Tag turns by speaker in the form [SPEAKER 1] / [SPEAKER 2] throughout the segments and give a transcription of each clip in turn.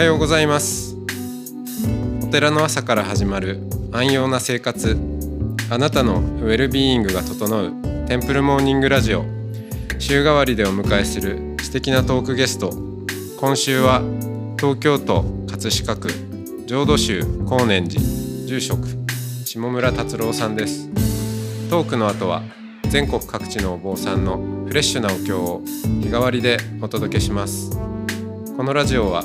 [SPEAKER 1] はようございます。お寺の朝から始まる安養な生活。あなたのウェルビーイングが整うテンプルモーニングラジオ。週替わりでお迎えする素敵なトークゲスト。今週は東京都葛飾区浄土宗高年寺住職下村達郎さんです。トークの後は全国各地のお坊さんのフレッシュなお経を日替わりでお届けします。このラジオは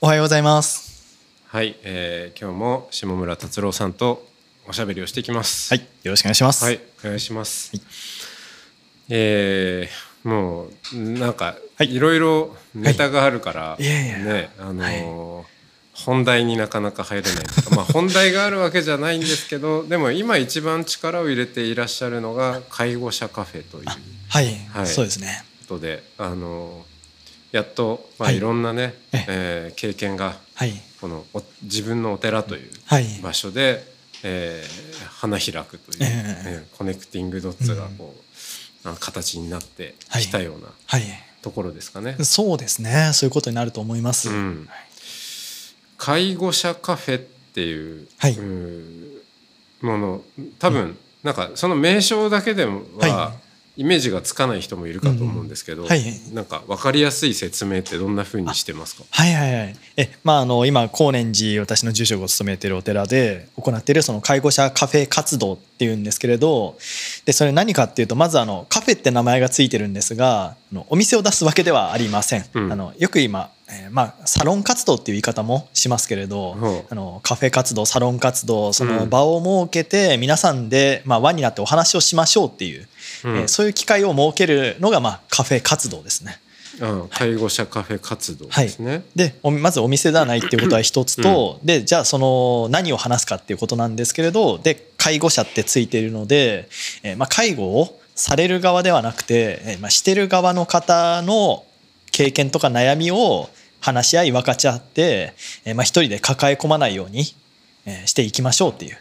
[SPEAKER 2] おはようございます。
[SPEAKER 1] はい、えー、今日も下村達郎さんとおしゃべりをしていきます
[SPEAKER 2] はい、よろしくお願いします。
[SPEAKER 1] はい、お願いします。えー、もうなんか、
[SPEAKER 2] はい
[SPEAKER 1] いろいろネタがあるから、
[SPEAKER 2] いい
[SPEAKER 1] ね、あのー本題になかなか入れないとか、まあ本題があるわけじゃないんですけど、でも今一番力を入れていらっしゃるのが介護者カフェという
[SPEAKER 2] はい、
[SPEAKER 1] はい
[SPEAKER 2] そうですね。
[SPEAKER 1] ことで、あのーやっとまあ
[SPEAKER 2] はい。
[SPEAKER 1] いろんなね、
[SPEAKER 2] え
[SPEAKER 1] え。ー経験が
[SPEAKER 2] はい、
[SPEAKER 1] このお自分のお寺という
[SPEAKER 2] はい、
[SPEAKER 1] 場所で、えー花開くという、
[SPEAKER 2] ええ。
[SPEAKER 1] えーコネクティングドッツがこう、あの形になってきたような
[SPEAKER 2] はい、
[SPEAKER 1] ところですかね。
[SPEAKER 2] そうですね。そういうことになると思います。
[SPEAKER 1] うん。
[SPEAKER 2] はい。
[SPEAKER 1] 介護者カフェっていう,、
[SPEAKER 2] はい。う
[SPEAKER 1] ーもの多分、なんかその名称だけでは、
[SPEAKER 2] は
[SPEAKER 1] イメージがつかない人もいるかと思うんですけど、
[SPEAKER 2] はい
[SPEAKER 1] なんか分かりやすい説明ってどんな風にしてますか？
[SPEAKER 2] はいはいはい。え、まああの今高年寺私の住職を務めているお寺で行っているその介護者カフェ活動っていうんですけれど、でそれ何かっていうとまずあのカフェって名前がついてるんですが、お店を出すわけではありません。
[SPEAKER 1] うん
[SPEAKER 2] あのよく今、えーまあサロン活動っていう言い方もしますけれど、
[SPEAKER 1] ほう。
[SPEAKER 2] あのカフェ活動サロン活動その
[SPEAKER 1] うん。
[SPEAKER 2] 場を設けて皆さんで、まあ、輪になってお話をしましょうっていう、
[SPEAKER 1] うん。
[SPEAKER 2] えーそういう機会を設けるのが、まあ、カフェ活動ですね。
[SPEAKER 1] あ介護者カフェ活動ですね。
[SPEAKER 2] でおまずお店ではないっていうことは一つと、でじゃあその何を話すかっていうことなんですけれどで介護者ってついているので、えーまあ、介護をされる側ではなくて、えーまあ、してる側の方の経験とか悩みを話し合い分かち合って、えーまあ、一人で抱え込まないように、えーしていきましょうっていう、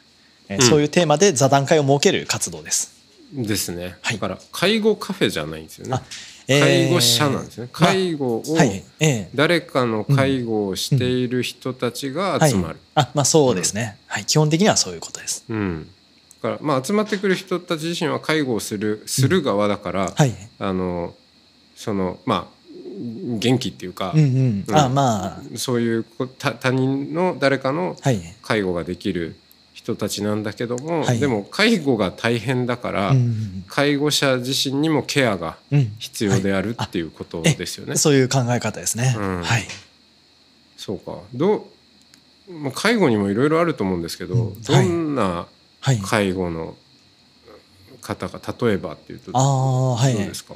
[SPEAKER 2] えー
[SPEAKER 1] うん
[SPEAKER 2] そういうテーマで座談会を設ける活動です。
[SPEAKER 1] ですね。
[SPEAKER 2] はい
[SPEAKER 1] だから介護カフェじゃないんですよね
[SPEAKER 2] あ。えー
[SPEAKER 1] 介護者なんですね。
[SPEAKER 2] まあ
[SPEAKER 1] 介護を
[SPEAKER 2] はいえー
[SPEAKER 1] 誰かの介護をしている人たちが集まる。
[SPEAKER 2] はい、あまあそうですね、はい、基本的にはそういうことです。
[SPEAKER 1] うん。だからまあ集まってくる人たち自身は介護をするする側だから、
[SPEAKER 2] はい
[SPEAKER 1] あのそのまあ元気っていうか
[SPEAKER 2] う、んうん、
[SPEAKER 1] うん。
[SPEAKER 2] あまあ。
[SPEAKER 1] そういうこ他他人の誰かの
[SPEAKER 2] はい、
[SPEAKER 1] 介護ができる人たちなんだけども、
[SPEAKER 2] はい。
[SPEAKER 1] でも介護が大変だから、
[SPEAKER 2] うん
[SPEAKER 1] 介護者自身にもケアが
[SPEAKER 2] うん。
[SPEAKER 1] 必要であるっていうことですよね。
[SPEAKER 2] そういう考え方ですね。
[SPEAKER 1] うん。
[SPEAKER 2] はい、
[SPEAKER 1] そうか。どう、まあ、介護にもいろいろあると思うんですけど、
[SPEAKER 2] うん。
[SPEAKER 1] どんな
[SPEAKER 2] はい、
[SPEAKER 1] 介護の方が例えばっていうとどうですか、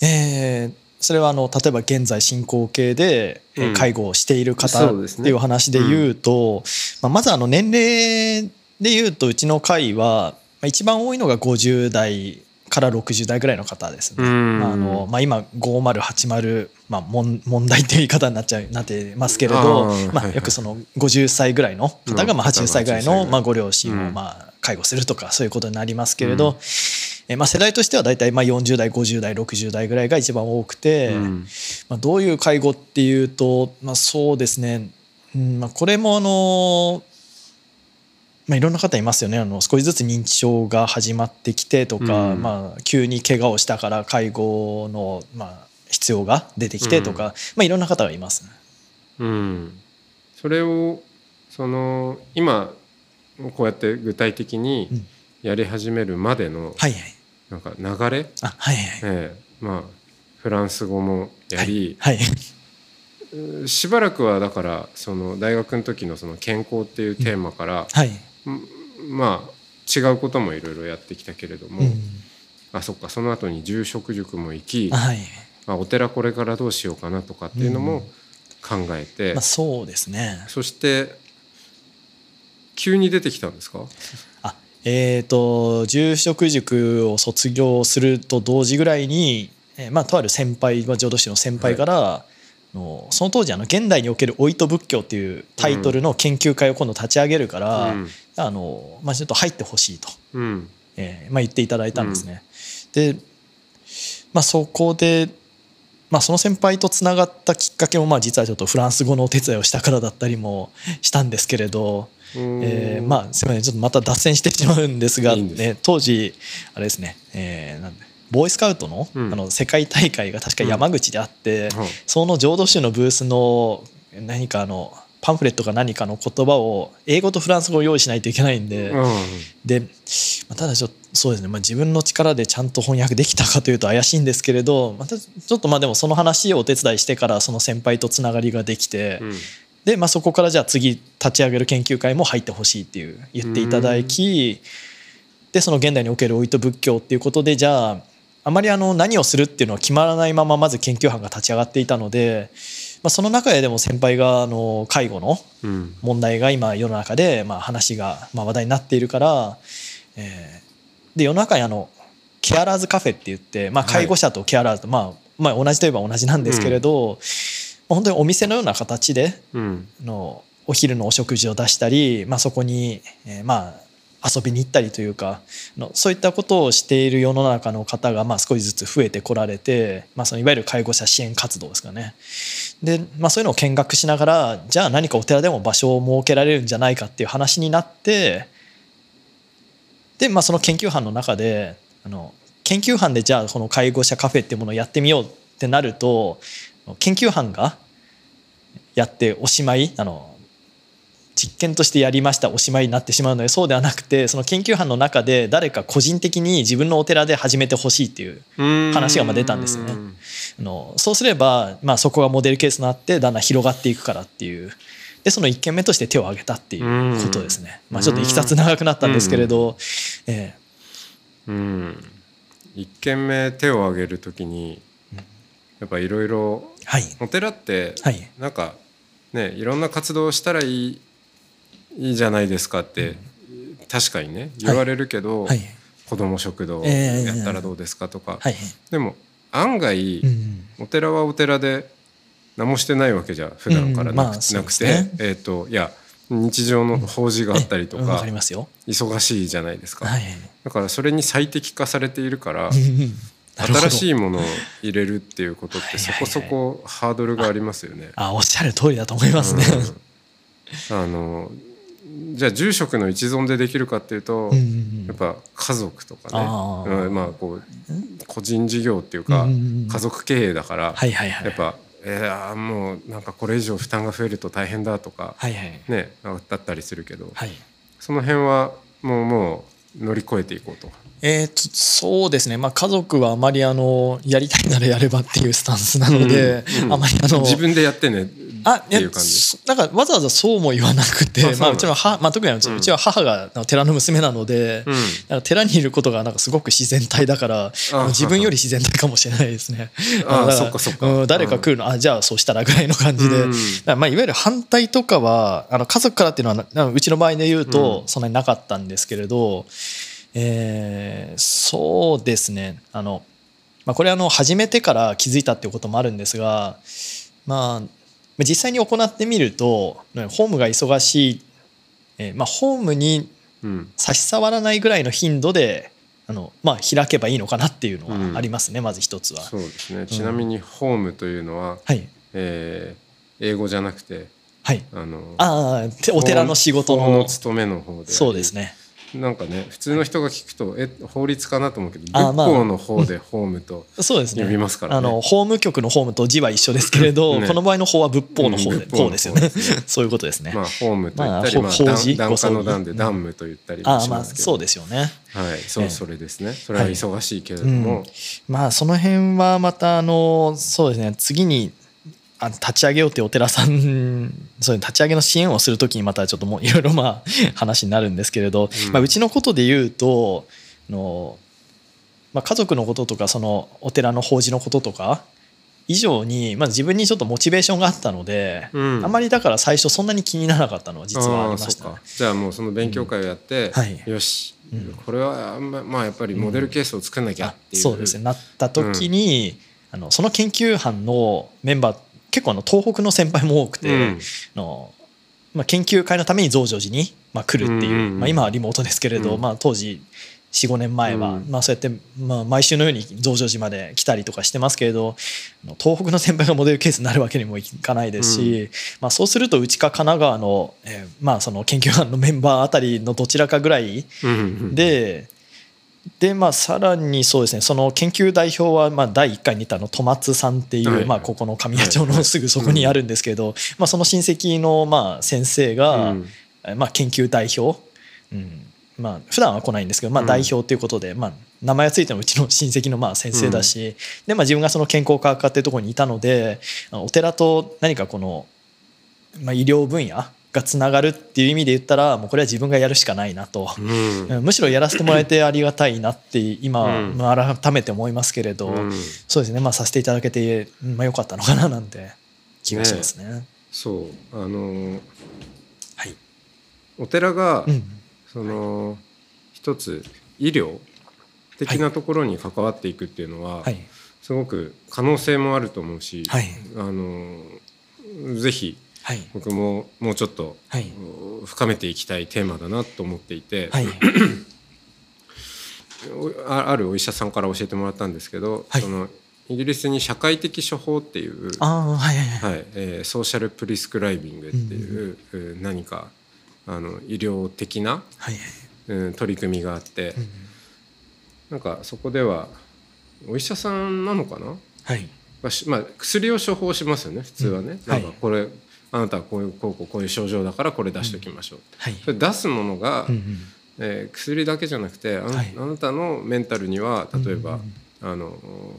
[SPEAKER 2] えーそれはあの例えば現在進行形で介護をしている方っていう話で言うと、まあ、まずあの年齢で言うとうちの会はまあ一番多いのが50代から60代ぐらいの方ですね。ああのまあ、今5080、まあ、問問題っていう言い方になっちゃうなってますけれどまあ、よくその50歳ぐらいの方がまあ80歳ぐらいの
[SPEAKER 1] うん
[SPEAKER 2] まあご両親
[SPEAKER 1] うん
[SPEAKER 2] をまあ介護するとかそういうことになりますけれど、えまあ世代としては大体まあ40代50代60代ぐらいが一番多くて、
[SPEAKER 1] うん。
[SPEAKER 2] まあ、どういう介護っていうと、まあ、そうですね、うんまあ、これもあの、まあ、いろんな方いますよね。あの少しずつ認知症が始まってきてとか、
[SPEAKER 1] うん。
[SPEAKER 2] まあ、急に怪我をしたから介護の、まあ、必要が出てきてとか、まあ、いろんな方がいます、ね。
[SPEAKER 1] うん。それをその今こうやって具体的に
[SPEAKER 2] うん。
[SPEAKER 1] やり始めるまでの
[SPEAKER 2] はいはい
[SPEAKER 1] なんか流れ、
[SPEAKER 2] あはいはい。
[SPEAKER 1] ええ。まあフランス語もやり、
[SPEAKER 2] はい
[SPEAKER 1] う しばらくはだからその大学の時のその健康っていうテーマから、
[SPEAKER 2] はい、
[SPEAKER 1] んまあ違うこともいろいろやってきたけれども、
[SPEAKER 2] うん。
[SPEAKER 1] あそっかその後に住職塾も行き
[SPEAKER 2] はい。
[SPEAKER 1] あお寺これからどうしようかなとかっていうのも、考えて、
[SPEAKER 2] まあ、そうですね。
[SPEAKER 1] そして急に出てきたんですか？
[SPEAKER 2] あえー、と住職塾を卒業すると同時ぐらいに、えーまあ、とある先輩、まあ、浄土宗の先輩から、のその当時あの現代における老いと仏教っていうタイトルの研究会を今度立ち上げるから、
[SPEAKER 1] うん。
[SPEAKER 2] あのまあ、ちょっと入ってほしいと、
[SPEAKER 1] うん。
[SPEAKER 2] えーまあ、言っていただいたんですね。で、まあ、そこで、まあ、その先輩とつながったきっかけもまあ実はちょっとフランス語のお手伝いをしたからだったりもしたんですけれど、えーまあすみません。ちょっとまた脱線してしまうんですがね、当時あれですね、えーなんでボーイスカウトの,、
[SPEAKER 1] うん。
[SPEAKER 2] あの世界大会が確か山口であって、
[SPEAKER 1] はい
[SPEAKER 2] その浄土宗のブースの何かあのパンフレットか何かの言葉を英語とフランス語を用意しないといけないんで、
[SPEAKER 1] うん。
[SPEAKER 2] で、まあ、ただちょっとそうですね、まあ、自分の力でちゃんと翻訳できたかというと怪しいんですけれどまたちょっとまあでもその話をお手伝いしてからその先輩とつながりができて、
[SPEAKER 1] うん
[SPEAKER 2] で、まあ、そこからじゃあ次立ち上げる研究会も入ってほしいっていう言っていただきでその現代における老いと仏教っていうことでじゃああまりあの何をするっていうのは決まらないまままず研究班が立ち上がっていたので、まあ、その中ででも先輩があの介護の
[SPEAKER 1] うん。
[SPEAKER 2] 問題が今世の中でまあ話がまあ話題になっているから、えーで世の中にあのケアラーズカフェって言って、まあ、
[SPEAKER 1] はい
[SPEAKER 2] 介護者とケアラーズと、まあまあ同じといえば同じなんですけれど、まあ本当にお店のような形で
[SPEAKER 1] うん。
[SPEAKER 2] のお昼のお食事を出したり、まあ、そこに、えーまあ遊びに行ったりというかのそういったことをしている世の中の方がまあ少しずつ増えてこられて、まあ、そのいわゆる介護者支援活動ですかね。で、まあ、そういうのを見学しながらじゃあ何かお寺でも場所を設けられるんじゃないかっていう話になってで、まあ、その研究班の中であの研究班でじゃあこの介護者カフェっていうものをやってみようってなると研究班がやっておしまいあの。実験としてやりましたおしまいになってしまうのでそうではなくてその研究班の中で誰か個人的に自分のお寺で始めてほしいっていう話がまあ出たんですよね。
[SPEAKER 1] うん
[SPEAKER 2] あのそうすれば、まあ、そこがモデルケースとなってだんだん広がっていくからっていう。でその1件目として手を挙げたっていうことですね、まあ、ちょっといきさつ長くなったんですけれど、え
[SPEAKER 1] うん。一軒目手を挙げるときにやっぱいろいろ
[SPEAKER 2] えはい。
[SPEAKER 1] お寺って
[SPEAKER 2] はい。
[SPEAKER 1] なんかねいろんな活動をしたらいいいいじゃないですかって確かにね言われるけど、
[SPEAKER 2] はい。
[SPEAKER 1] 子ども食堂
[SPEAKER 2] ええ
[SPEAKER 1] やったらどうですかとか、
[SPEAKER 2] はい、
[SPEAKER 1] でも案外、
[SPEAKER 2] うん
[SPEAKER 1] お寺はお寺で何もしてないわけじゃ普段からなく,、て、えっ、といや日常の法事があったりとか
[SPEAKER 2] かりますよ。
[SPEAKER 1] 忙しいじゃないですか、
[SPEAKER 2] はい
[SPEAKER 1] だからそれに最適化されているから新しいものを入れるっていうことってそこそこハードルがありますよね。
[SPEAKER 2] あおっしゃる通りだと思いますね、
[SPEAKER 1] うん。あのじゃあ住職の一存でできるかっていうと、
[SPEAKER 2] うんうん
[SPEAKER 1] やっぱ家族とかね。
[SPEAKER 2] あー。
[SPEAKER 1] うんまあこう個人事業っていうか、
[SPEAKER 2] うんうんうん
[SPEAKER 1] 家族経営だから、
[SPEAKER 2] はいはいはい。
[SPEAKER 1] やっぱ、えー、もうなんかこれ以上負担が増えると大変だとか、
[SPEAKER 2] はいはい。
[SPEAKER 1] ねだったりするけど、
[SPEAKER 2] はい。
[SPEAKER 1] その辺はもうもう乗り越えていこうと。
[SPEAKER 2] えー、とそうですね、まあ、家族はあまりあのやりたいならやればっていうスタンスなので、
[SPEAKER 1] うんうん
[SPEAKER 2] あまりあの
[SPEAKER 1] 自分でやってね
[SPEAKER 2] あ
[SPEAKER 1] っていう感じ？
[SPEAKER 2] そなんかわざわざそうも言わなくてまあ、うちの母、まあ、特にうち,、
[SPEAKER 1] う
[SPEAKER 2] うん。ちは母が寺の娘なので、
[SPEAKER 1] うん。
[SPEAKER 2] 寺にいることがなんかすごく自然体だから
[SPEAKER 1] あ
[SPEAKER 2] 自分より自然体かもしれないですね。
[SPEAKER 1] あそっかそっか。
[SPEAKER 2] うん誰か来るの、あじゃあそうしたらぐらいの感じで、まあいわゆる反対とかはあの家族からっていうのはなうちの場合で言うと
[SPEAKER 1] うん。
[SPEAKER 2] そんなになかったんですけれど、えーそうですね。あの、まあ、これあの始めてから気づいたっていうこともあるんですがまあ実際に行ってみるとねホームが忙しい、えーまあ、ホームに
[SPEAKER 1] うん。
[SPEAKER 2] 差し障らないぐらいの頻度であの、まあ、開けばいいのかなっていうの
[SPEAKER 1] うん。
[SPEAKER 2] はありますね、まず一つは。
[SPEAKER 1] そうですね。ちなみにホームというのは、
[SPEAKER 2] はい、
[SPEAKER 1] えー英語じゃなくて
[SPEAKER 2] はい、
[SPEAKER 1] あの
[SPEAKER 2] あお寺の仕事
[SPEAKER 1] 法の
[SPEAKER 2] の
[SPEAKER 1] 務めの方で
[SPEAKER 2] そうですね
[SPEAKER 1] なんかね普通の人が聞くとえ法律かなと思うけど仏法の方でホームと
[SPEAKER 2] そうですね。
[SPEAKER 1] 呼びますからね。
[SPEAKER 2] あの法務局の法務と字は一緒ですけれど、
[SPEAKER 1] ね。
[SPEAKER 2] この場合の法は仏法の方で、
[SPEAKER 1] うん仏法
[SPEAKER 2] ですよね。そういうことですね、
[SPEAKER 1] まあホームと言ったり、
[SPEAKER 2] まあ法事
[SPEAKER 1] 檀檀家の段でダムと言ったりしますけど、
[SPEAKER 2] そうですよね。
[SPEAKER 1] はいそう
[SPEAKER 2] ええ。
[SPEAKER 1] それですね。それは忙しいけれども、
[SPEAKER 2] うん。まあその辺はまたあのそうですね。次にあ立ち上げようっていうお寺さん そういう立ち上げの支援をするときにまたちょっともういろいろまあ話になるんですけれど、
[SPEAKER 1] うん。
[SPEAKER 2] まあ、うちのことで言うとあの、まあ、家族のこととかそのお寺の法事のこととか以上に、まあ、自分にちょっとモチベーションがあったので、
[SPEAKER 1] うん。
[SPEAKER 2] あんまりだから最初そんなに気にならなかったのは実はありました。ね。
[SPEAKER 1] じゃあもうその勉強会をやって、
[SPEAKER 2] うんはい。
[SPEAKER 1] よし、
[SPEAKER 2] うん。
[SPEAKER 1] これはあんままあやっぱりモデルケースを作んなきゃ
[SPEAKER 2] あ
[SPEAKER 1] っていう、
[SPEAKER 2] そうですね。なった時に、あのその研究班のメンバー結構あの東北の先輩も多くて、
[SPEAKER 1] うん。
[SPEAKER 2] あのまあ、研究会のために増上寺に、まあ、来るっていう、
[SPEAKER 1] うんうんうん。
[SPEAKER 2] まあ、今はリモートですけれど、
[SPEAKER 1] うん。
[SPEAKER 2] まあ、当時45年前は、
[SPEAKER 1] うん。
[SPEAKER 2] まあ、そうやって、まあ、毎週のように増上寺まで来たりとかしてますけれど東北の先輩がモデルケースになるわけにもいかないですし、まあ、そうするとうちか神奈川の,、えーまあその研究班のメンバーあたりのどちらかぐらい
[SPEAKER 1] うんうん。
[SPEAKER 2] ででまあさらにそうですね。その研究代表はまあ第1回にいたの戸松さんっていう、
[SPEAKER 1] はい
[SPEAKER 2] まあ、ここの神谷町のすぐそこにあるんですけど、まあ、その親戚のまあ先生が、まあ、研究代表、うん。まあ普段は来ないんですけど、まあ、
[SPEAKER 1] うん。
[SPEAKER 2] 代表ということで、まあ、名前がついてるのはうちの親戚のまあ先生だし、でまあ、自分がその健康科学科っていうところにいたのでお寺と何かこの、まあ、医療分野がつながるっていう意味で言ったらもうこれは自分がやるしかないなと。
[SPEAKER 1] うん。
[SPEAKER 2] うんむしろやらせてもらえてありがたいなって今、改めて思いますけれど、
[SPEAKER 1] うん。
[SPEAKER 2] そうですね。まあさせていただけて、まあ、よかったのかななんて気がしますね。
[SPEAKER 1] そう。あのー
[SPEAKER 2] はい、
[SPEAKER 1] お寺が、
[SPEAKER 2] うん。
[SPEAKER 1] その一つ医療的なところに関わっていくっていうのは、
[SPEAKER 2] はい。
[SPEAKER 1] すごく可能性もあると思うし、
[SPEAKER 2] はい。
[SPEAKER 1] あのぜひ
[SPEAKER 2] はい。
[SPEAKER 1] 僕ももうちょっと
[SPEAKER 2] はい。
[SPEAKER 1] 深めていきたいテーマだなと思っていて、
[SPEAKER 2] はい。
[SPEAKER 1] おああるお医者さんから教えてもらったんですけど、
[SPEAKER 2] はい。
[SPEAKER 1] そのイギリスに社会的処方っていう、
[SPEAKER 2] ああはいはいはい。
[SPEAKER 1] はいえーソーシャルプリスクライビングっていう、えー何かあの医療的な、
[SPEAKER 2] はい
[SPEAKER 1] うん、取り組みがあって、
[SPEAKER 2] うん
[SPEAKER 1] なんかそこではお医者さんなのかな、
[SPEAKER 2] はい。
[SPEAKER 1] まあ薬を処方しますよね普通はね、なん
[SPEAKER 2] うんはい
[SPEAKER 1] かこれあなたはこういうこうこうこういう症状だからこれ出しておきましょう、
[SPEAKER 2] はい。
[SPEAKER 1] それ出すものが、
[SPEAKER 2] うんうん
[SPEAKER 1] えー薬だけじゃなくてあな,、
[SPEAKER 2] はい。
[SPEAKER 1] あなたのメンタルには例えば、
[SPEAKER 2] うん。
[SPEAKER 1] あの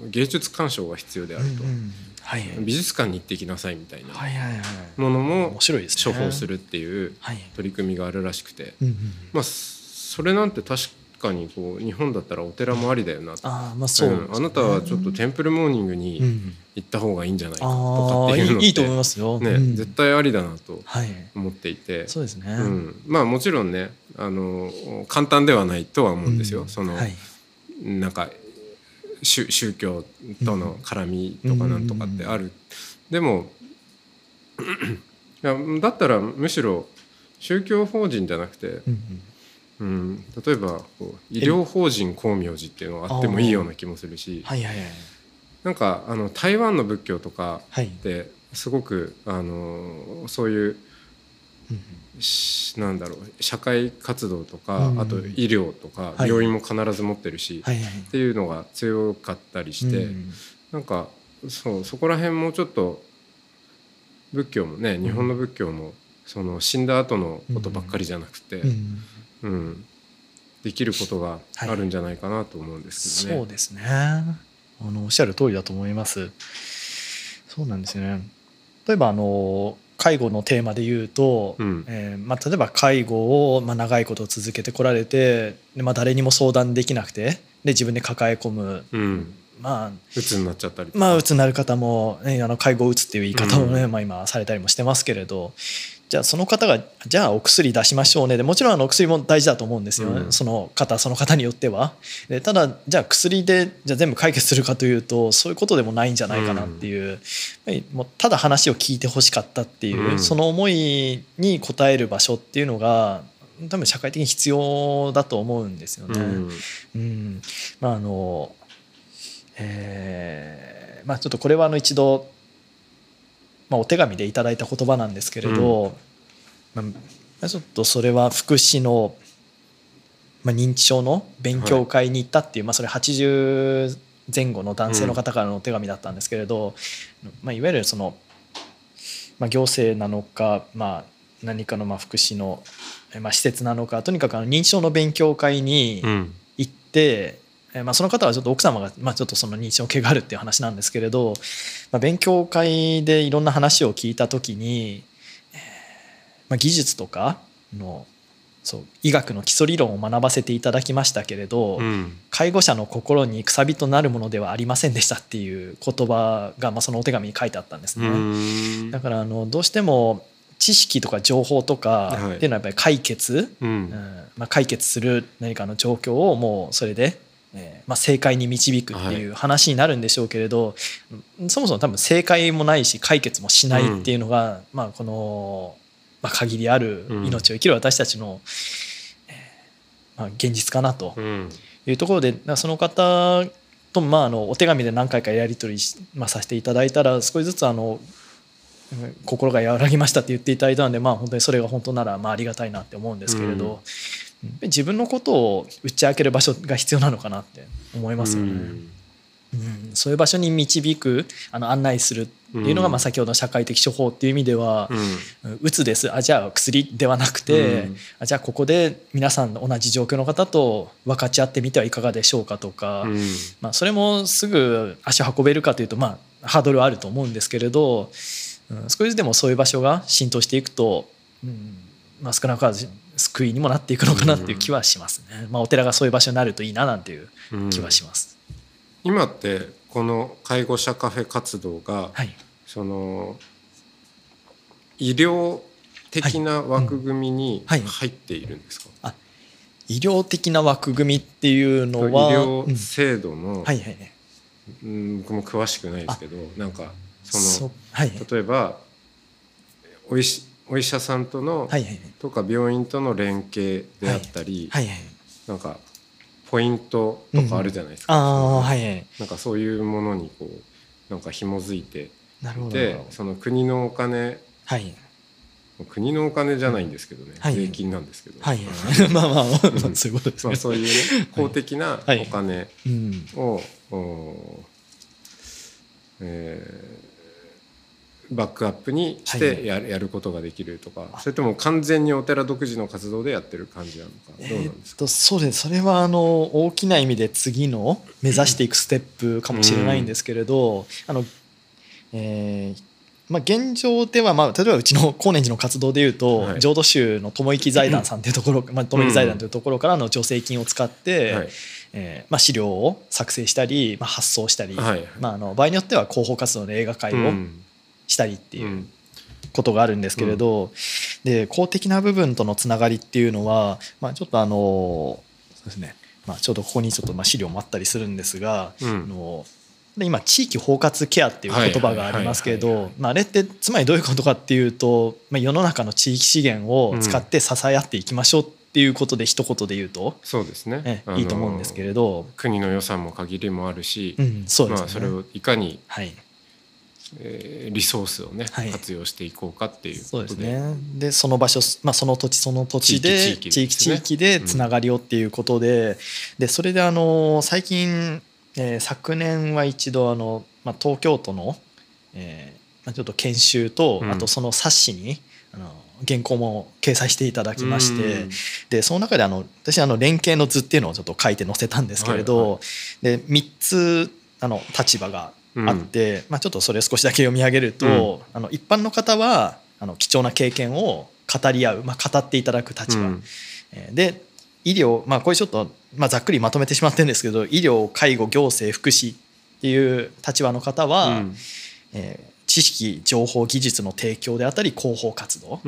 [SPEAKER 1] 芸術鑑賞が必要であると、
[SPEAKER 2] うんうんはい。
[SPEAKER 1] 美術館に行ってきなさいみたいな
[SPEAKER 2] はいはいはい。
[SPEAKER 1] ものも処方するっていう
[SPEAKER 2] はい。
[SPEAKER 1] 取り組みがあるらしくて、
[SPEAKER 2] うんうん。
[SPEAKER 1] まあそれなんて確かにこう日本だったらお寺もありだよなと。
[SPEAKER 2] ああまあそうね。
[SPEAKER 1] んあなたはちょっとテンプルモーニング
[SPEAKER 2] う
[SPEAKER 1] に
[SPEAKER 2] ん。
[SPEAKER 1] 行った方がいいんじゃないかとかっていうのって
[SPEAKER 2] いいいいと思いますよ。
[SPEAKER 1] ね、
[SPEAKER 2] うん。
[SPEAKER 1] 絶対ありだなと
[SPEAKER 2] はい。
[SPEAKER 1] 思っていて、
[SPEAKER 2] そうですね。
[SPEAKER 1] うん、まあもちろんねあの簡単ではないとは思うんですよ。
[SPEAKER 2] うん。
[SPEAKER 1] その、
[SPEAKER 2] はい。
[SPEAKER 1] なんか宗宗教との絡みとかなんとかってある、でも いやだったらむしろ宗教法人じゃなくて、
[SPEAKER 2] うんうん
[SPEAKER 1] うん、例えばこう医療法人光明寺っていうのがあってもいいような気もするし
[SPEAKER 2] はいはいはい。
[SPEAKER 1] なんかあの台湾の仏教とか
[SPEAKER 2] はい。
[SPEAKER 1] ってすごくあのそういう
[SPEAKER 2] う
[SPEAKER 1] なんだろう社会活動とか、
[SPEAKER 2] うん
[SPEAKER 1] あと医療とか
[SPEAKER 2] はい。
[SPEAKER 1] 病院も必ず持ってるし、
[SPEAKER 2] はいはい。
[SPEAKER 1] っていうのが強かったりして、
[SPEAKER 2] うん
[SPEAKER 1] なんかそうそこら辺もうちょっと仏教もね日本の仏教もその死んだ後のことばっかりじゃなくて、
[SPEAKER 2] うん
[SPEAKER 1] うんできることがあるんじゃないかなと思うんですけどね。
[SPEAKER 2] そうですね。あのおっしゃる通りだと思います。そうなんですよね。例えばあの介護のテーマで言うと、
[SPEAKER 1] うん
[SPEAKER 2] えーまあ、例えば介護をまあ長いこと続けてこられてで、まあ、誰にも相談できなくてで自分で抱え込む、
[SPEAKER 1] うん、
[SPEAKER 2] まあ、
[SPEAKER 1] 鬱になっちゃったり
[SPEAKER 2] まあ、うつになる方も、ね、あの介護うつっていう言い方をね、
[SPEAKER 1] う
[SPEAKER 2] まあ、今されたりもしてますけれどじゃあその方がじゃあお薬出しましょうね。でもちろんあの薬も大事だと思うんですよ。ね、
[SPEAKER 1] うん。
[SPEAKER 2] その方その方によっては。でただじゃあ薬でじゃあ全部解決するかというとそういうことでもないんじゃないかなっていう,、やっぱりもうただ話を聞いてほしかったっていう、
[SPEAKER 1] うん。
[SPEAKER 2] その思いに応える場所っていうのが多分社会的に必要だと思うんですよね。
[SPEAKER 1] うん。
[SPEAKER 2] うん、まああのえーまあちょっとこれはあの一度、まあ、お手紙でいただいた言葉なんですけれど、まあ、ちょっとそれは福祉の、まあ、認知症の勉強会に行ったっていう、まあ、それ80前後の男性の方からのお手紙だったんですけれど、まあ、いわゆるその、まあ、行政なのか、まあ、何かのまあ福祉の、えまあ、施設なのかとにかくあの認知症の勉強会に、
[SPEAKER 1] うん。
[SPEAKER 2] 行って、えーまあ、その方はちょっと奥様が、まあ、ちょっとその認知症系があるっていう話なんですけれど、まあ、勉強会でいろんな話を聞いた時に、えーまあ、技術とかのそう医学の基礎理論を学ばせていただきましたけれど、
[SPEAKER 1] うん。
[SPEAKER 2] 介護者の心にくさびとなるものではありませんでしたっていう言葉が、まあ、そのお手紙に書いてあったんです
[SPEAKER 1] う
[SPEAKER 2] ね。
[SPEAKER 1] ん。
[SPEAKER 2] だからあのどうしても知識とか情報とか
[SPEAKER 1] はい。
[SPEAKER 2] っていうのはやっぱり解決、
[SPEAKER 1] う
[SPEAKER 2] うん。んまあ、解決する何かの状況をもうそれで、えーまあ、正解に導くっていう話になるんでしょうけれど、そもそも多分正解もないし解決もしないっていうのが、まあ、この、まあ、限りある命を生きる私たちの、えーまあ、現実かなと
[SPEAKER 1] うん。
[SPEAKER 2] いうところでその方と、まあ、あのお手紙で何回かやり取りし、まあ、させていただいたら少しずつあのうん心が和らぎましたって言っていただいたので、まあ、本当にそれが本当ならまあありがたいなって思うんですけれど、うん自分のことを打ち明ける場所が必要なのかなって思いますよね。うん。そういう場所に導くあの案内するっていうのが、
[SPEAKER 1] うん。
[SPEAKER 2] まあ、先ほどの社会的処方っていう意味では
[SPEAKER 1] う、ん。
[SPEAKER 2] うんうつです。あじゃあ薬ではなくて、
[SPEAKER 1] うん。
[SPEAKER 2] あじゃあここで皆さん同じ状況の方と分かち合ってみてはいかがでしょうかとか、
[SPEAKER 1] うん。
[SPEAKER 2] まあ、それもすぐ足運べるかというと、まあ、ハードルはあると思うんですけれど、うん、少しずつでもそういう場所が浸透していくと、うんまあ、少なからず救いにもなっていくのかなっていう気はしますね。まあ、お寺がそういう場所になるといいななんていう
[SPEAKER 1] うん。
[SPEAKER 2] 気はします。
[SPEAKER 1] 今ってこの介護者カフェ活動が
[SPEAKER 2] はい、
[SPEAKER 1] その医療的な枠組みに
[SPEAKER 2] はい。うん
[SPEAKER 1] 入っているんですか、
[SPEAKER 2] 医療的な枠組みっていうの
[SPEAKER 1] 医
[SPEAKER 2] は、
[SPEAKER 1] 療
[SPEAKER 2] うん
[SPEAKER 1] 制度の、
[SPEAKER 2] はいはいはい。
[SPEAKER 1] うん僕も詳しくないですけどなんかその
[SPEAKER 2] はい。
[SPEAKER 1] 例えばお医師お医者さんとの、
[SPEAKER 2] はいはい
[SPEAKER 1] とか病院との連携であったり、
[SPEAKER 2] はい。はい
[SPEAKER 1] なんかポイントとかあるじゃないですか、
[SPEAKER 2] ああはいはい。
[SPEAKER 1] なんかそういうものにこうなんか紐づいて
[SPEAKER 2] なるほど
[SPEAKER 1] でその国のお金
[SPEAKER 2] はい。
[SPEAKER 1] 国のお金じゃないんですけどね、
[SPEAKER 2] はい。
[SPEAKER 1] 税金なんですけど、
[SPEAKER 2] はい。はいまあまあ、まあ、そういうことですね。
[SPEAKER 1] まあ、。そういうね公的な
[SPEAKER 2] はい。
[SPEAKER 1] お金
[SPEAKER 2] うん。
[SPEAKER 1] を、おえーバックアップにし
[SPEAKER 2] はい。
[SPEAKER 1] てやる,、やることができるとかそれとも完全にお寺独自の活動でやってる感じなのかどう
[SPEAKER 2] え
[SPEAKER 1] なんですか、
[SPEAKER 2] ーっとそうですそれはあの大きな意味で次の目指していくステップかもしれないんですけれど、あのえーまあ、現状では、まあ、例えばうちの高年寺の活動でいうと、
[SPEAKER 1] はい。
[SPEAKER 2] 浄土宗の友生財団さんというところ、まあ、友生財団というところからの助成金を使って、
[SPEAKER 1] はい。
[SPEAKER 2] えーまあ、資料を作成したり、まあ、発送したり、
[SPEAKER 1] はい。
[SPEAKER 2] まあ、あの場合によっては広報活動の映画会を
[SPEAKER 1] うん
[SPEAKER 2] したりっていううん。ことがあるんですけれど、で公的な部分とのつながりっていうのは、まあ、ちょっとあのそうですね、まあ、ちょうどここにちょっとまあ資料もあったりするんですが、
[SPEAKER 1] うん。
[SPEAKER 2] あので今地域包括ケアっていう言葉がありますけどまああれってつまりどういうことかっていうと、まあ、世の中の地域資源を使って支え合っていきましょうっていうことで一言で言うと、
[SPEAKER 1] そうですね。
[SPEAKER 2] いいと思うんですけれど、
[SPEAKER 1] 国の予算も限りもあるし、
[SPEAKER 2] うん、そうですね。
[SPEAKER 1] まあ、それをいかに、
[SPEAKER 2] はい
[SPEAKER 1] えーリソースをね、
[SPEAKER 2] はい。
[SPEAKER 1] 活用していこうかっていう
[SPEAKER 2] そうです
[SPEAKER 1] ことで。
[SPEAKER 2] ね。でその場所、まあ、その土地その土地で
[SPEAKER 1] 地域地域ですね。
[SPEAKER 2] つながりをっていうことで,、でそれであの最近、えー昨年は一度あの、まあ、東京都の、えーまあ、ちょっと研修と、
[SPEAKER 1] うん。
[SPEAKER 2] あとその冊子にあの原稿も掲載していただきまして、
[SPEAKER 1] うん。
[SPEAKER 2] でその中であの私あの連携の図っていうのをちょっと書いて載せたんですけれど、
[SPEAKER 1] はいは
[SPEAKER 2] で3つあの立場が
[SPEAKER 1] うん
[SPEAKER 2] あって、まあ、ちょっとそれ少しだけ読み上げると、あの一般の方はあの貴重な経験を語り合う、まあ、語っていただく立場、
[SPEAKER 1] うん。
[SPEAKER 2] えーで医療、まあ、これちょっと、まあ、ざっくりまとめてしまってるんですけど医療介護行政福祉っていう立場の方は、
[SPEAKER 1] うん。
[SPEAKER 2] えー知識情報技術の提供であったり広報活動、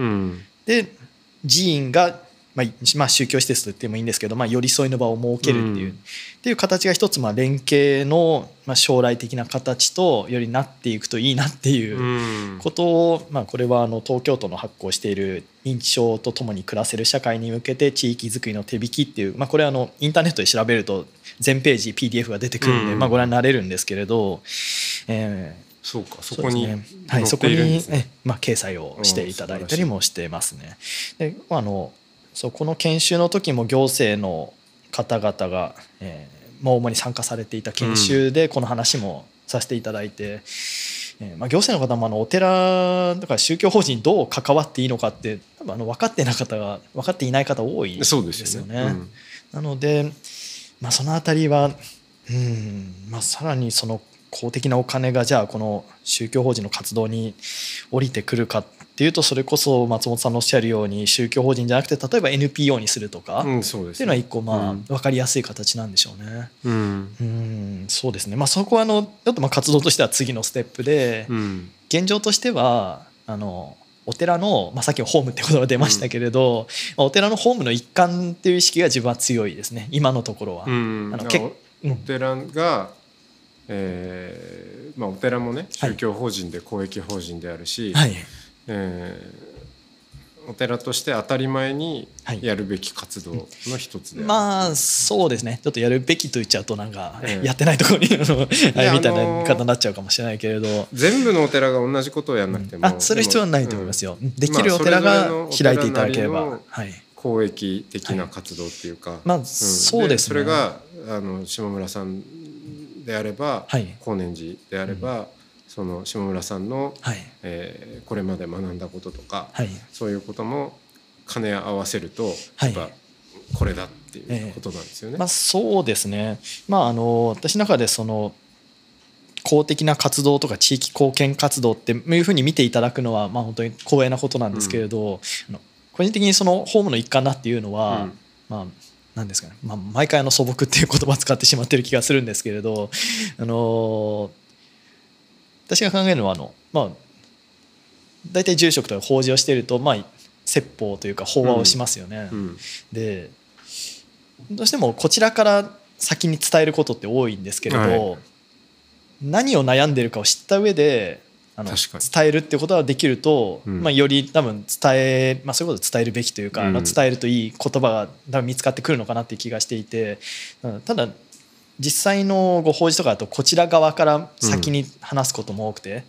[SPEAKER 1] うんうん。
[SPEAKER 2] っていう形が一つまあ連携の、まあ、将来的な形とよりなっていくといいなっていう
[SPEAKER 1] うん。
[SPEAKER 2] ことを、まあ、これはあの東京都の発行している認知症とともに暮らせる社会に向けて地域づくりの手引きっていう、まあ、これはあのインターネットで調べると全ページ PDF が出てくるんで、
[SPEAKER 1] うん。
[SPEAKER 2] まあ、ご覧になれるんですけれど、えー
[SPEAKER 1] そうかそこに
[SPEAKER 2] はい、そこにまあ、掲載をしていただいたりもしてますね。であのそうこの研修の時も行政の方々が、えーまあ、主に参加されていた研修でこの話もさせていただいて、えーまあ、行政の方もあのお寺とか宗教法人にどう関わっていいのかって多分あの分かってな方が分かっていない方多いですよ
[SPEAKER 1] そうで
[SPEAKER 2] ね。
[SPEAKER 1] すよね。うん
[SPEAKER 2] なので、まあ、そのあたりは、うんまあ、さらにその公的なお金がじゃあこの宗教法人の活動に降りてくるかっっていうとそれこそ松本さんのおっしゃるように宗教法人じゃなくて例えば NPO にするとか、
[SPEAKER 1] うん、そうです、
[SPEAKER 2] っていうのは一個まあ
[SPEAKER 1] うん。
[SPEAKER 2] 分かりやすい形なんでしょうね。
[SPEAKER 1] うん。
[SPEAKER 2] うんそうですね、まあ、そこはあのちょっとまあ活動としては次のステップで
[SPEAKER 1] うん。
[SPEAKER 2] 現状としてはあのお寺の、まあ、さっきのホームって言葉が出ましたけれど、まあお寺のホームの一環っていう意識が自分は強いですね。今のところは。
[SPEAKER 1] うん。
[SPEAKER 2] あのけ
[SPEAKER 1] お寺が、えーまあ、お寺もね
[SPEAKER 2] はい。
[SPEAKER 1] 宗教法人で公益法人であるし、
[SPEAKER 2] はい
[SPEAKER 1] えーお寺として当たり前に
[SPEAKER 2] はい。
[SPEAKER 1] やるべき活動の一つである、
[SPEAKER 2] まあそうですね。ちょっとやるべきと言っちゃうとなんか、
[SPEAKER 1] ええ。
[SPEAKER 2] やってないところに あのあれみたいな
[SPEAKER 1] あのー
[SPEAKER 2] 言い方になっちゃうかもしれないけれど、
[SPEAKER 1] 全部のお寺が同じことをやんなくても、
[SPEAKER 2] あそれ必要はないと思いますよ、できる
[SPEAKER 1] まあ
[SPEAKER 2] お寺が開いていただければ、はい、
[SPEAKER 1] 公益的な活動っていうか、
[SPEAKER 2] まあ
[SPEAKER 1] ん。
[SPEAKER 2] そうですね。
[SPEAKER 1] それがあの下村さんであれば、
[SPEAKER 2] はい。
[SPEAKER 1] 高年寺であれば、その下村さんの、
[SPEAKER 2] はい。
[SPEAKER 1] えーこれまで学んだこととか、
[SPEAKER 2] はい。
[SPEAKER 1] そういうことも兼ね合わせると、
[SPEAKER 2] はい。
[SPEAKER 1] やっぱこれだっていうことなんですよね。
[SPEAKER 2] まあ、そうですね、まあ、あの私の中でその公的な活動とか地域貢献活動っていうふうに見ていただくのはまあ本当に光栄なことなんですけれど、あの個人的にそのホームの一環だっていうのは、
[SPEAKER 1] うん。
[SPEAKER 2] まあなんですかね、まあ、毎回あの素朴っていう言葉を使ってしまってる気がするんですけれど、あの私が考えるのはあの、まあ、大体住職とか法事をしていると、まあ、説法というか法話をしますよね。
[SPEAKER 1] うん。
[SPEAKER 2] でどうしてもこちらから先に伝えることって多いんですけれど、
[SPEAKER 1] はい。
[SPEAKER 2] 何を悩んでるかを知った上であの伝えるってことができると、
[SPEAKER 1] うん。
[SPEAKER 2] まあ、より多分伝え、まあ、そういうことを伝えるべきというか、
[SPEAKER 1] うん。
[SPEAKER 2] 伝えるといい言葉が多分見つかってくるのかなっていう気がしていて、うん。ただ実際のご法事とかだとこちら側から先に話すことも多くて、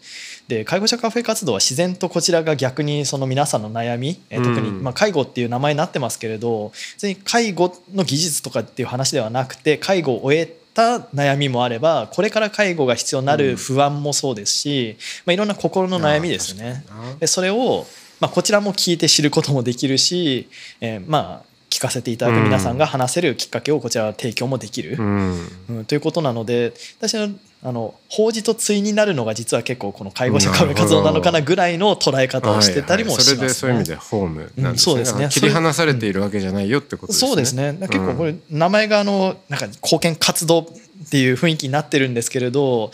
[SPEAKER 2] で介護者カフェ活動は自然とこちらが逆にその皆さんの悩み、えー特に、
[SPEAKER 1] うん
[SPEAKER 2] まあ、介護っていう名前になってますけれど別に介護の技術とかっていう話ではなくて介護を終えた悩みもあればこれから介護が必要になる不安もそうですし、まあ、いろんな心の悩みですね。でそれを、まあ、こちらも聞いて知ることもできるし、えーまあ聞かせていただく皆さんが話せるきっかけをこちらは提供もできる、
[SPEAKER 1] うん。
[SPEAKER 2] うんということなので私はあの法事と対になるのが実は結構この介護者カフェ活動なのかなぐらいの捉え方をしてたりもします、ね
[SPEAKER 1] はいはい。それでそういう意味でホームなんですね,、
[SPEAKER 2] うんそうですね。
[SPEAKER 1] 切り離されているわけじゃないよってことですね。
[SPEAKER 2] そうですね。結構これ名前があのなんか貢献活動っていう雰囲気になってるんですけれど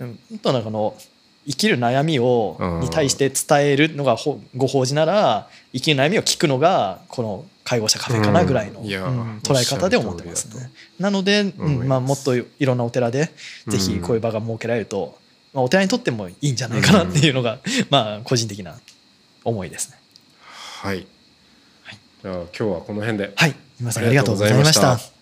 [SPEAKER 2] うん本当なんかあの生きる悩みを
[SPEAKER 1] うん。
[SPEAKER 2] に対して伝えるのがほご法事なら生きる悩みを聞くのがこの介護者カフェかなぐらいの、
[SPEAKER 1] うん。
[SPEAKER 2] 捉え方で思ってますね。なので、うん
[SPEAKER 1] ま
[SPEAKER 2] あ、もっといろんなお寺でぜひこういう場が設けられると、まあ、お寺にとってもいいんじゃないかなっていうのが、まあ個人的な思いですね。
[SPEAKER 1] はい、
[SPEAKER 2] はい。
[SPEAKER 1] じゃあ今日はこの辺で。
[SPEAKER 2] はい、皆さん。ありがとうございました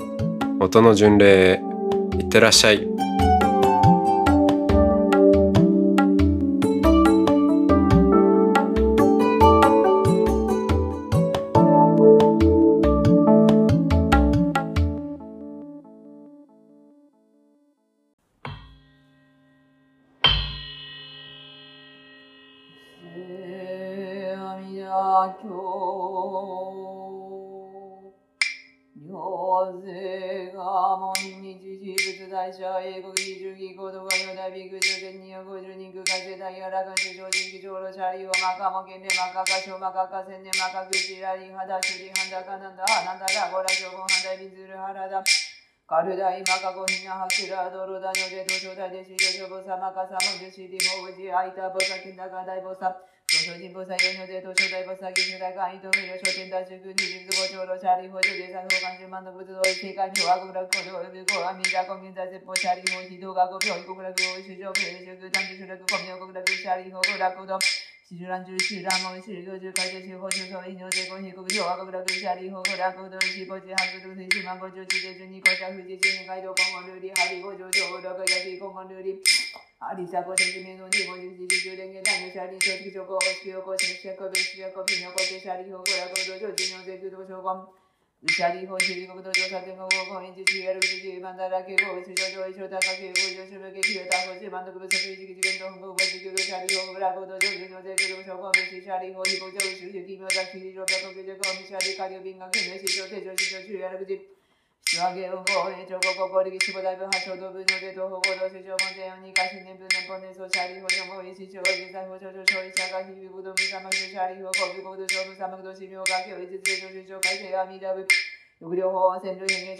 [SPEAKER 1] 音の巡礼いってらっしゃい。
[SPEAKER 3] え阿弥陀経。行税が門日事物大社英国義重義行動がよだびぐずでによごじゅにぐかせたやらかし正直上路チャリをまかもけんでまかかしょまかかせんでまかぐちらりはだしりはんだかなんだなんだらごらしょぼんはんだびずるはらだカルダイマカゴヒナハキラドロダニョデトショダデシヨショボサマカサモジュシリモウジアイタボサキンダガダイボサトショジンボサヨニョデトショダイボサギシュダガイトミヨショテンダシュグニジンズボチョロシャリホジュデサフォガンジュマンドブズドイセカニョワゴラコドウビゴアミダコミンザゼポシャリホヒドガゴビョイコグラグオイシュジョブエシュグタンジュシュラグコミョコグラグシャリホゴラコド七十乱十四乱毛十六十开始七后九手一牛在恭喜各位九啊各个各下里后各大各的七国七八个都是十万个九七的十二个下富士七年街道公共流里哈里五九九六个下里公共流里。ありさこせきめのにもじじじじゅれんげだにしゃりんしょきちょこおしきよこししゃこべしゃこぴのこけしゃりほこらこどじょじのぜくどしょこん。うしゃりほしりこどじょさてんごここんじじやるじじまんだらけごうしじょじょいしょたかけごじょしゅべけきよたこしまんどくぶさくいじきじけんとんごぼじき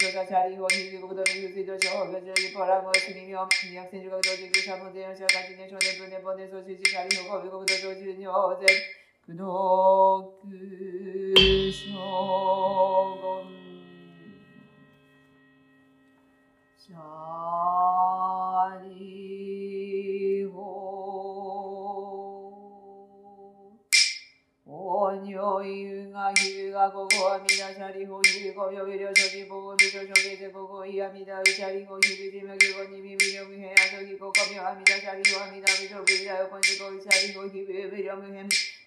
[SPEAKER 3] よしゃりほこらこどじょじのぜくどしょこんべししゃりほひこじょうしゅじきみょだきりろぴょこけじょこみしゃりかりょびんがけめしじょてじょしじょしゅやるじ。仕上げ運行延長国国力志望大分発祥動物ので東方合同市場門前四二回新年分年本年総シャリ法上も一市長実際法上昇勝利者が日々武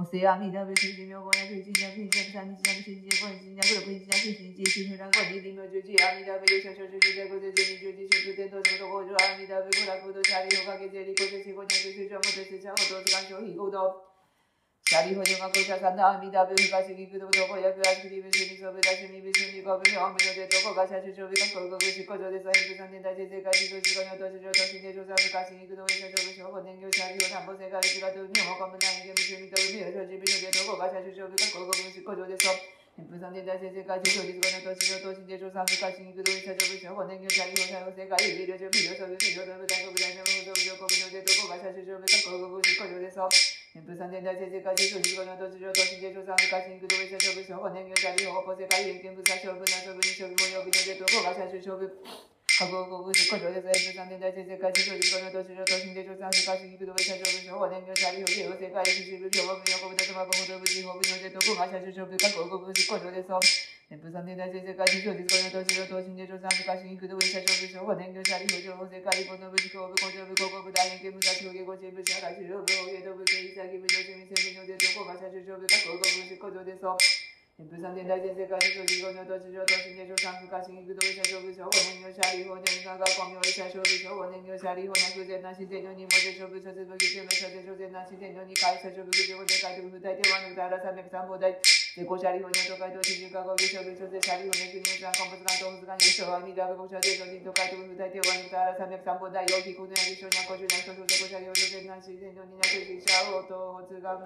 [SPEAKER 3] おせあみだぶしじみょごやくいちにゃくいちにゃくさんにちにゃくしじこにちにゃくろくいちにゃくしにちしふらんこにりみょじゅじあみだぶゆしょしょしょじゅじゃくぜぜにじゅじしゅくてんとしょとこじょあみだぶごらくどしゃりほかけぜりこしゃくしゅじょもてせしゃほとすがんしょひごどシャリホジョガコシャサナアミダブヒカシギクドドコヤクアシキリブシミソブダシミビシミコブニョムニョデトコガシャシュショビカコゴグシコジョデサヘンプサンデンダジェゼカジドジゴニョトシジョトシデジョサブカシギクドウェシャショブショコネンギョシャリホタンボセカリジガトミョモコムナイゲミシミトウミヨショジビニョデトコガシャシュショビカコゴグシコジョデソヘンプサンデンダジェゼカジドジゴニョトシジョトシデジョサブカシギクドウェシャショブショコネンギョシャリホタンボセカリジドジョビヨショビシジョドブダイコブダイノムドブジョコブニョデトコガシャシュショビカコゴグシコジョデソ天風三年大先生会議所事故の土地上都市で調査昔に工藤者勝負勝負年業者利用法世界偏見物差勝負な勝負に勝負も曜日のデート後が最終勝負各国国事故障です天風三年大先生会議所事故の土地上都市で調査昔に工藤者勝負勝負年業者利用利用世界一支部強国の国土とま国土部地方部のデート後が最終勝負各国国事故障です天風三年大先生会議所事故の土地上都市で調査昔に工藤者勝負勝負年業者利用情報世界一の部地方部工場部広告部大変見物差表現ご支部社会主要部大江戸部経済部上市民選挙のデート後が最終勝負各国国事故障です天風三年大先生会議所事故の土地上都市で調査昔に工藤者勝負勝負年業者利用年間が公明者勝負勝負年業者利用なく全なし全のに文字勝負諸説武器救命諸説諸全なし全のに会社勝負具上で書いて不大手はぬたら三百三宝大で五車利用の都会と新宿化合議勝負諸説車利用年国入山鉱物岩東物岩優勝はみだが五車で諸人都会と不大手はぬたら三百三宝大陽気国内優勝にゃ五十南東小五車利用諸全なし全のになく自社応答発願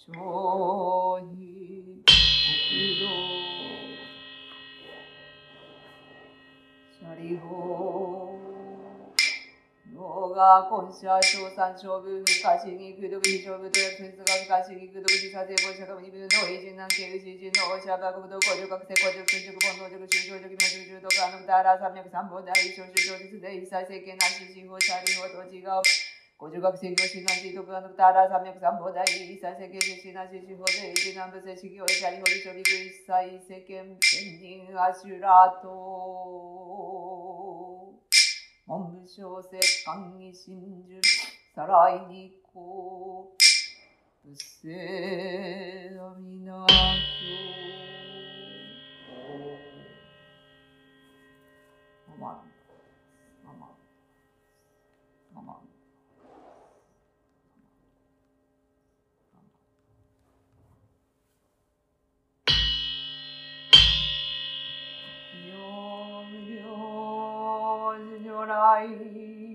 [SPEAKER 3] 承認国道シャリホ脳が今社小三勝負不可思議空毒非勝負と約説が不可思議空毒自殺英語社会二分の偉人南京牛人の社学部道工女学生工塾建築本能塾修正塾明塾中とかのたら三百三本大小修正実で一切政権なし司法シャリホと違う五十学生業診断地特案のたら三百三本大一切世間実施なし司法で一南部正式業シャリホリ処理一切世間天人アシュラと文部小説官議真珠さらいにこう不正阿弥陀経マママい。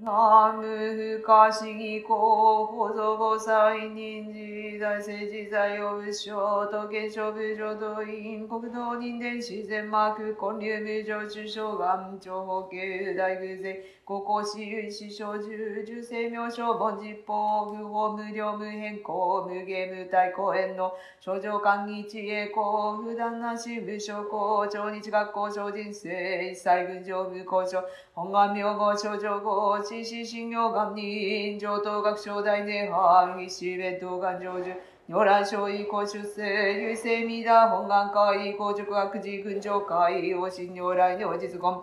[SPEAKER 3] 南無不可思議公法蔵菩薩人事大聖自在用武将東県勝負上動員国道人伝自然幕建立無常中小眼長法系大偶然。高校私有師小十十世名称凡実法不法無料無変更無芸無体公園の症状官議知恵公普段なし無償公超日学校小人生一切群上無交渉本願名号症状号知識信用願人上等学章大涅槃必死弁当願成就如来勝意公出世、優勢未だ本願会、公塾学寺群上会、往診如来の実言。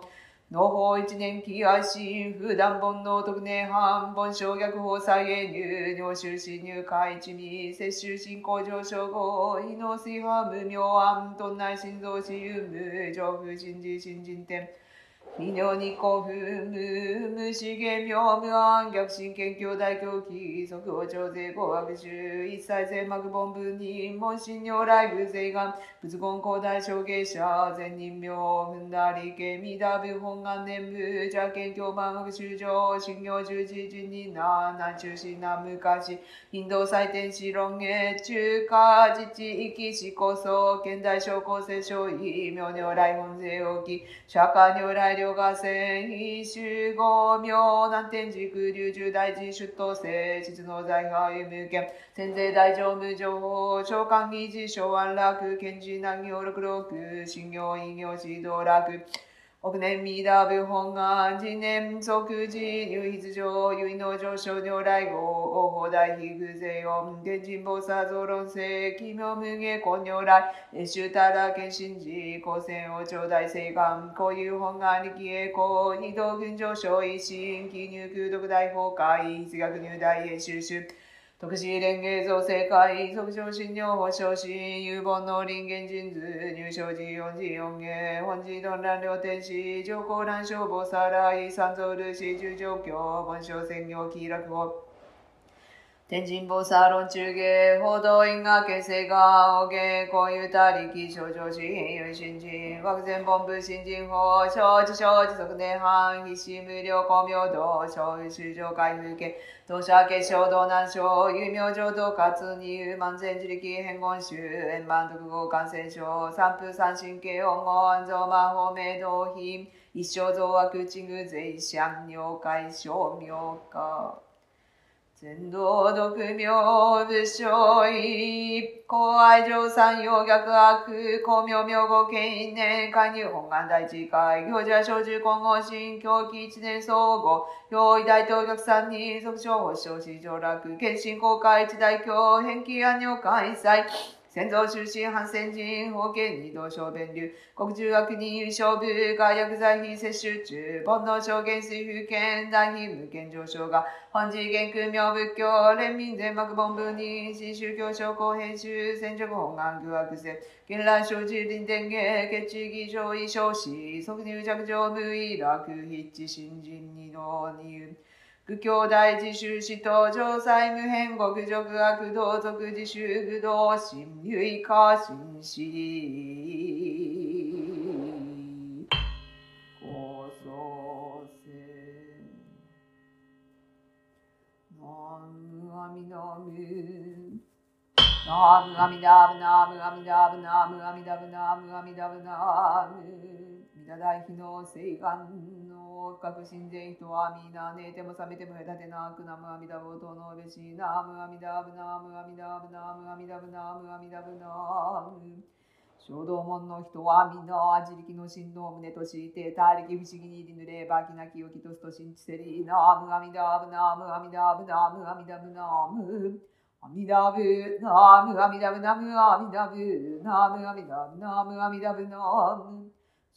[SPEAKER 3] 農法一年期安心、普段本能特年半、本省逆法再現入、尿臭侵入会一味、摂取進行上昇後、異能水波無妙安、頓内心臓死有無、上風心事新人天。非尿に古風無、無資源妙無安、逆心研究大狂気、即応徴税語学習、一切全幕本文人、門心如来偶税願、仏言広大証芸者、善人名、踏んだりけ、みだぶ本願念部、邪見教万学習上、信行十字人人な、南中心南昔、インド祭典史論へ、中華自治域史こそ、現代小構成小異、妙如来本税置き、釈迦如来両河線、非集合名、南天寺空、流中大臣出頭生、実の財派有無権、天税大乗無情報、長官議事昭安楽、賢治難行六六、信行異行指導楽、億年未ダブ本願、次年即時、入筆上、結の上昇如来号、王法大非偶税音、天神菩薩増論世、奇妙無下根如来、越州たら謙信寺、高専王朝大聖願、こういう本願力栄光、二道群上昇一心、記入空読大崩壊、筆学入大英収集、特殊連芸造成会、即上診療保障し、有本の臨源人図、入賞時四時四芸、本時論乱両天使、上皇乱消防さらい、三蔵ルシ十状況、本省専業気楽を。天神菩薩論中芸、報道因果形成が、お芸、こういうたりき、症状し、有新人、枠前本部新人法、承知承知即年半、必死無料公明道、小雨修上開封家、同社結晶道南省、有名浄土活に、万全自力変言集、円満独合感染症、三風三神経音語、安蔵魔法明道品、一生増悪地具税シ尿解消妙化。全道独名武将一、公愛上三要逆悪、公明明後権因年、加入本願大地会、行者小中混合新、狂気一年総合、用意大東逆三人、即将保障市上落、決心公開一大教、返金安尿開催、先祖出身反戦人、法権二道小弁流、国中学人優勝部、外薬剤費摂取中、煩悩証言水風権、大費無権上昇が、本次元空明仏教、連民全幕本部に、新宗教商工編集、戦直本願具悪性、現来生寺林伝芸、決地儀上位少子、即入着上無意楽、筆致新人二の二。愚教大自習使徒上祭無変極俗悪道族自習愚道心唯化心死高祖戦南無阿弥陀仏ナムアミダブナムアミダブナムアミダブナムアミダブナムミダ大悲の聖願の確信善人はみな寝ても覚めても隔てなくナムアミダブとのべしナムアミダブナムアミダブナムアミダブナムアミダブナム衝動門の人はみんな自力の振動を胸として他力不思議にぬればきなきをきとすと信じせりナムアミダブナムアミダブナムアミダブナム阿弥陀仏、ナムアミダブナムアミダブ、ナムアミダブナムアミダブナム。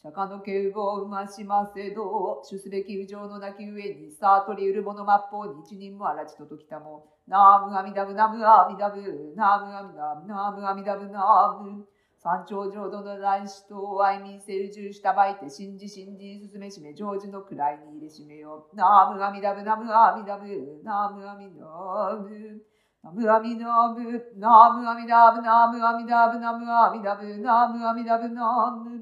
[SPEAKER 3] 釈迦の敬語を生ましませど、主すべき無常の泣き上に、さあ取りうる者末法に一人もあらちとときたも。ナムアミダブナムアミダブ、ナムアミダブナムアミダブナム。山頂浄土の大師と愛民成就したばいて信じ信じ進めしめ成就の位に入れしめよ。ナムアミダブナムアミダブ、ナムアミダブ。ナムアミダブ、ナムアミダブ、ナムアミダブ、ナムアミダブ、ナムアミダブ、ナム。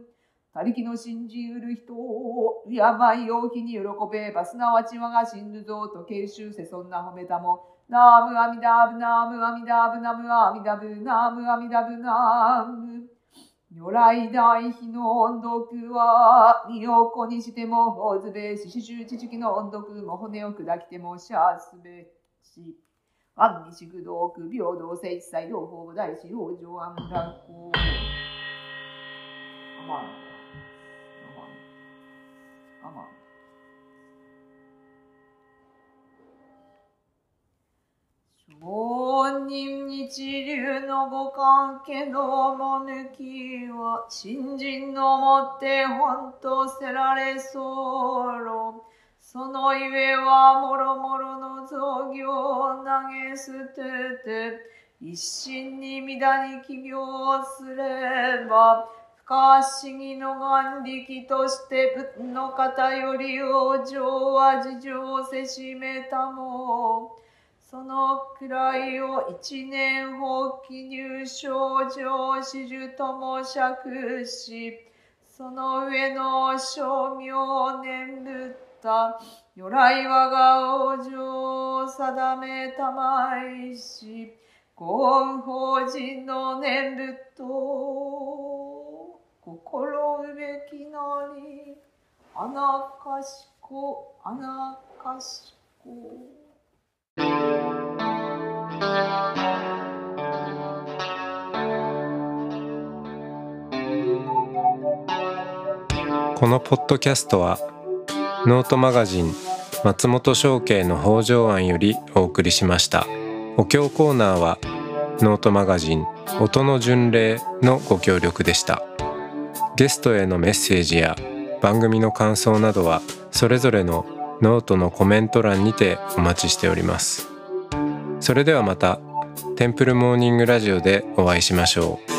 [SPEAKER 3] 他力の信じうる人を、病を気に喜べば、すなわち我が死ぬぞと慶州せそんな褒めたも。ナムアミダブナムアミダブナムアミダブナムアミダブナム。如来大悲の音読は、身を粉にしてもほずべし、四周知識の音読も骨を砕きてもしゃすべし。安に宿道区平等性一切同法大師往生安楽公。アマン。アマン。上人日流のご関係のも抜きは、新人のもって本とせられそうそのゆえはもろもろの造業を投げ捨てて、一心に乱に起業すれば、不可思議の眼力として仏の方より往生は事情せしめたも。そのくらいを一年放棄入賞上始終とも釈し、その上の称名念仏た如来我が往生定めたまいし、ご恩法人の念仏と心うべきなり、あなかしこ、あなかしこ。
[SPEAKER 1] このポッドキャストはノートマガジン松本紹圭の方丈庵よりお送りしましたお経コーナーはノートマガジン音の巡礼のご協力でしたゲストへのメッセージや番組の感想などはそれぞれのノートのコメント欄にてお待ちしております。それではまたテンプルモーニングラジオでお会いしましょう。